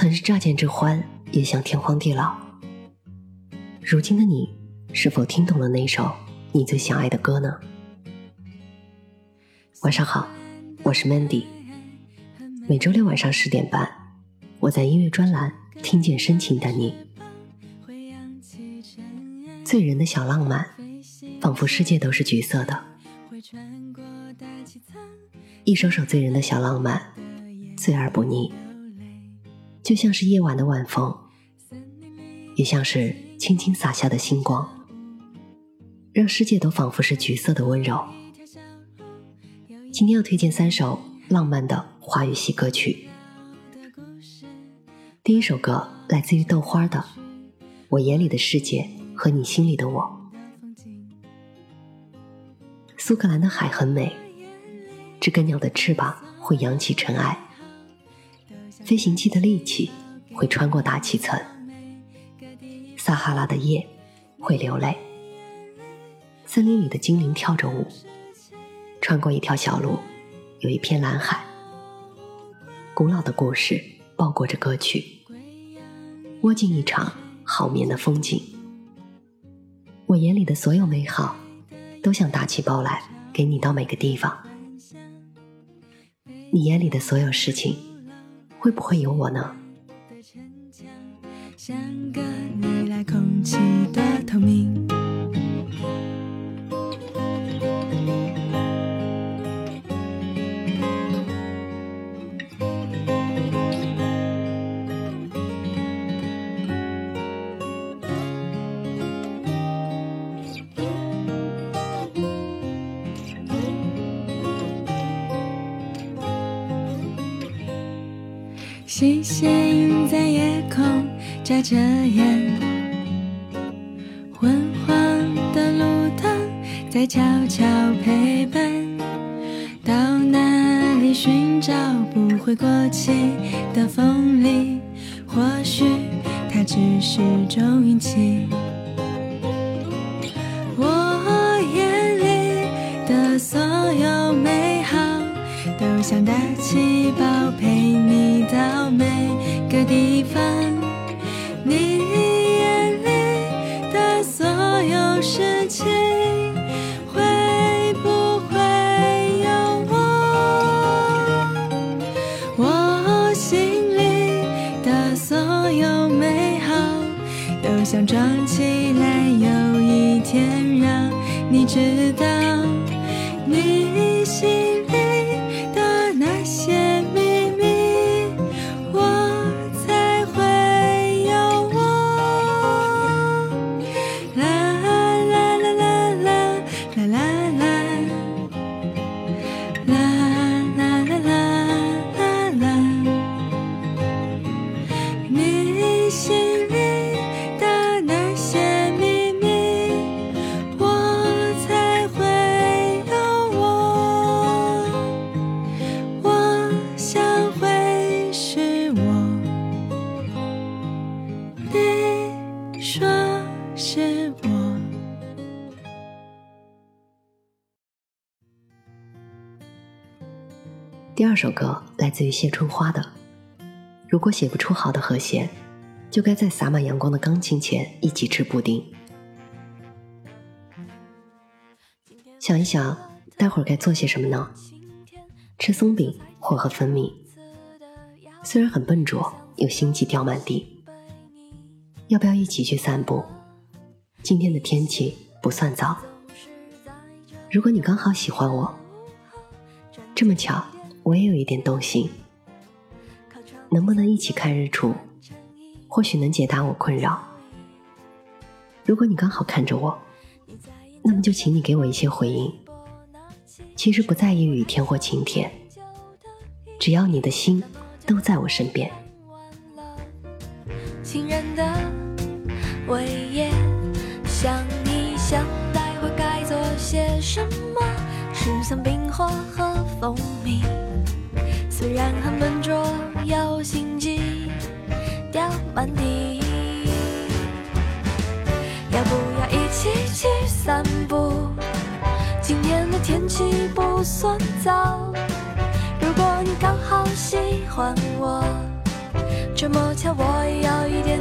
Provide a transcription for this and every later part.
曾是乍见之欢，也想天荒地老。如今的你，是否听懂了那首你最想爱的歌呢？晚上好，我是 Mandy。每周六晚上十点半，我在音乐专栏听见深情的你。醉人的小浪漫，仿佛世界都是橘色的。一首首醉人的小浪漫，醉而不腻，就像是夜晚的晚风，也像是轻轻洒下的星光，让世界都仿佛是橘色的温柔。今天要推荐三首浪漫的华语系歌曲。第一首歌来自于豆花的《我眼里的世界和你心里的我》。苏格兰的海很美。知更鸟的翅膀会扬起尘埃，飞行器的力气会穿过大气层，撒哈拉的夜会流泪，森林里的精灵跳着舞，穿过一条小路，有一片蓝海。古老的故事包裹着歌曲，窝进一场好眠的风景。我眼里的所有美好，都想打起包来给你到每个地方。你眼里的所有事情，会不会有我呢？像个你来空气的透明。星星在夜空眨着眼，昏黄的路灯在悄悄陪伴。到哪里寻找不会过期的风铃？或许它只是种运气。我眼里的所有美好，都想打气包陪你到每。个地方，第二首歌来自于谢春花的。如果写不出好的和弦，就该在洒满阳光的钢琴前一起吃布丁。想一想，待会儿该做些什么呢？吃松饼或喝蜂蜜，虽然很笨拙，又心悸掉满地。要不要一起去散步？今天的天气不算糟。如果你刚好喜欢我，这么巧。我也有一点动心，能不能一起看日出？或许能解答我困扰。如果你刚好看着我，那么就请你给我一些回应。其实不在意雨天或晴天，只要你的心都在我身边。情人的尾夜，想一想，待会该做些什么？吃上冰火和蜂蜜。虽然很笨拙，有心机掉满地。要不要一起去散步？今天的天气不算糟。如果你刚好喜欢我，这么巧，我也要一点。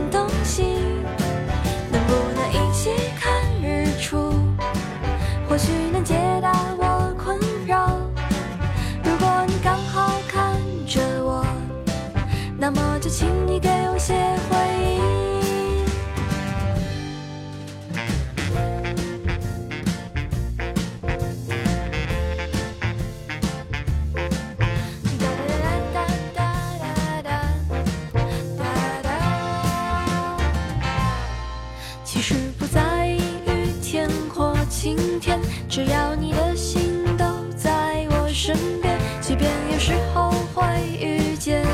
那么就请你给我些回忆。其实不在意雨天或晴天，只要你的心都在我身边，即便有时候会遇见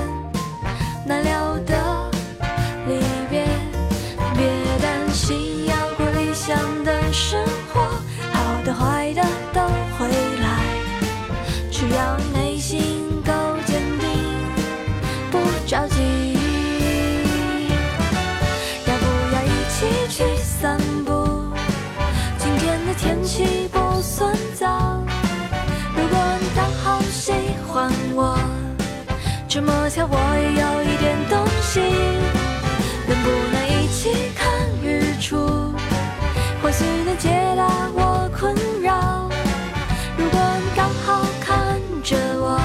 这么巧我也有一点动心，能不能一起看日出？或许能解答我困扰。如果你刚好看着我，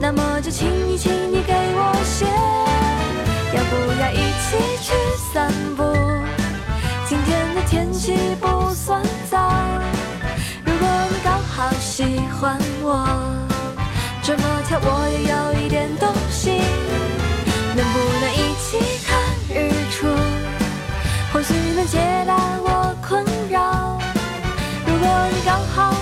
那么就请你，请你给我写。要不要一起去散步？今天的天气不算糟。如果你刚好喜欢我，我也有一点动心，能不能一起看日出？或许能解答我困扰。如果你刚好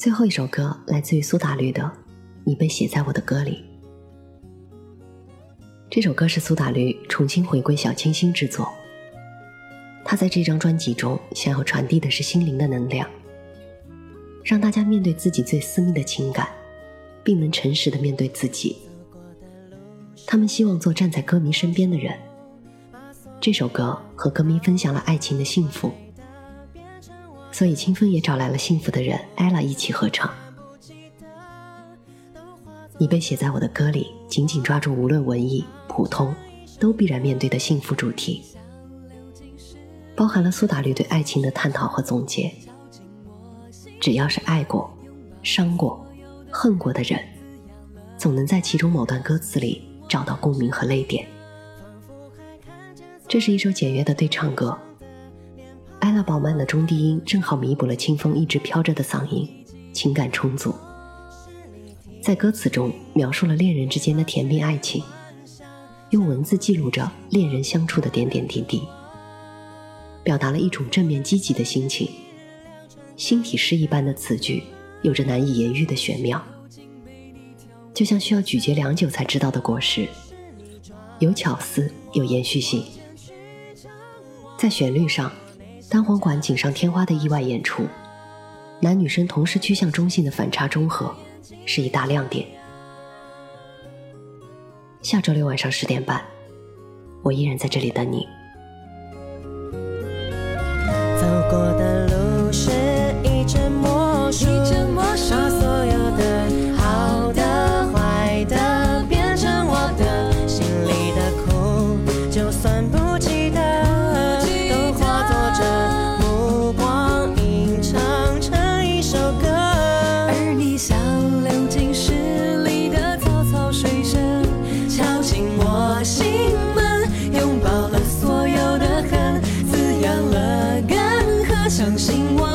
最后一首歌来自于苏打绿的《你被写在我的歌里》。这首歌是苏打绿重新回归小清新之作。他在这张专辑中想要传递的是心灵的能量，让大家面对自己最私密的情感，并能诚实的面对自己。他们希望做站在歌迷身边的人。这首歌和歌迷分享了爱情的幸福。所以清风也找来了幸福的人 ella 一起合唱。你被写在我的歌里，紧紧抓住无论文艺、普通，都必然面对的幸福主题，包含了苏打绿对爱情的探讨和总结。只要是爱过、伤过、恨过的人，总能在其中某段歌词里找到共鸣和泪点。这是一首简约的对唱歌。艾拉饱满的中低音正好弥补了清风一直飘着的嗓音，情感充足。在歌词中描述了恋人之间的甜蜜爱情，用文字记录着恋人相处的点点滴滴，表达了一种正面积极的心情。心体诗一般的词句，有着难以言喻的玄妙，就像需要咀嚼良久才知道的果实，有巧思，有延续性。在旋律上。单簧管锦上添花的意外演出，男女生同时趋向中性的反差中和，是一大亮点。下周六晚上十点半，我依然在这里等你。走过的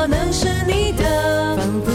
能是你的，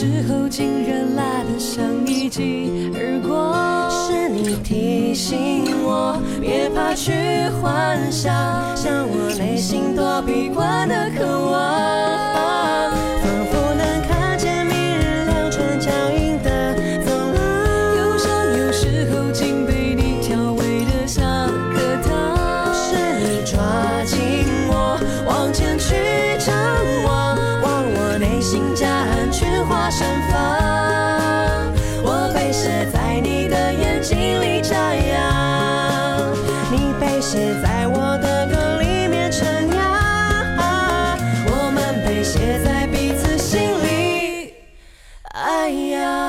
时候，竟然辣得像一记耳光。是你提醒我，别怕去幻想，像我内心躲避惯的渴望，I am.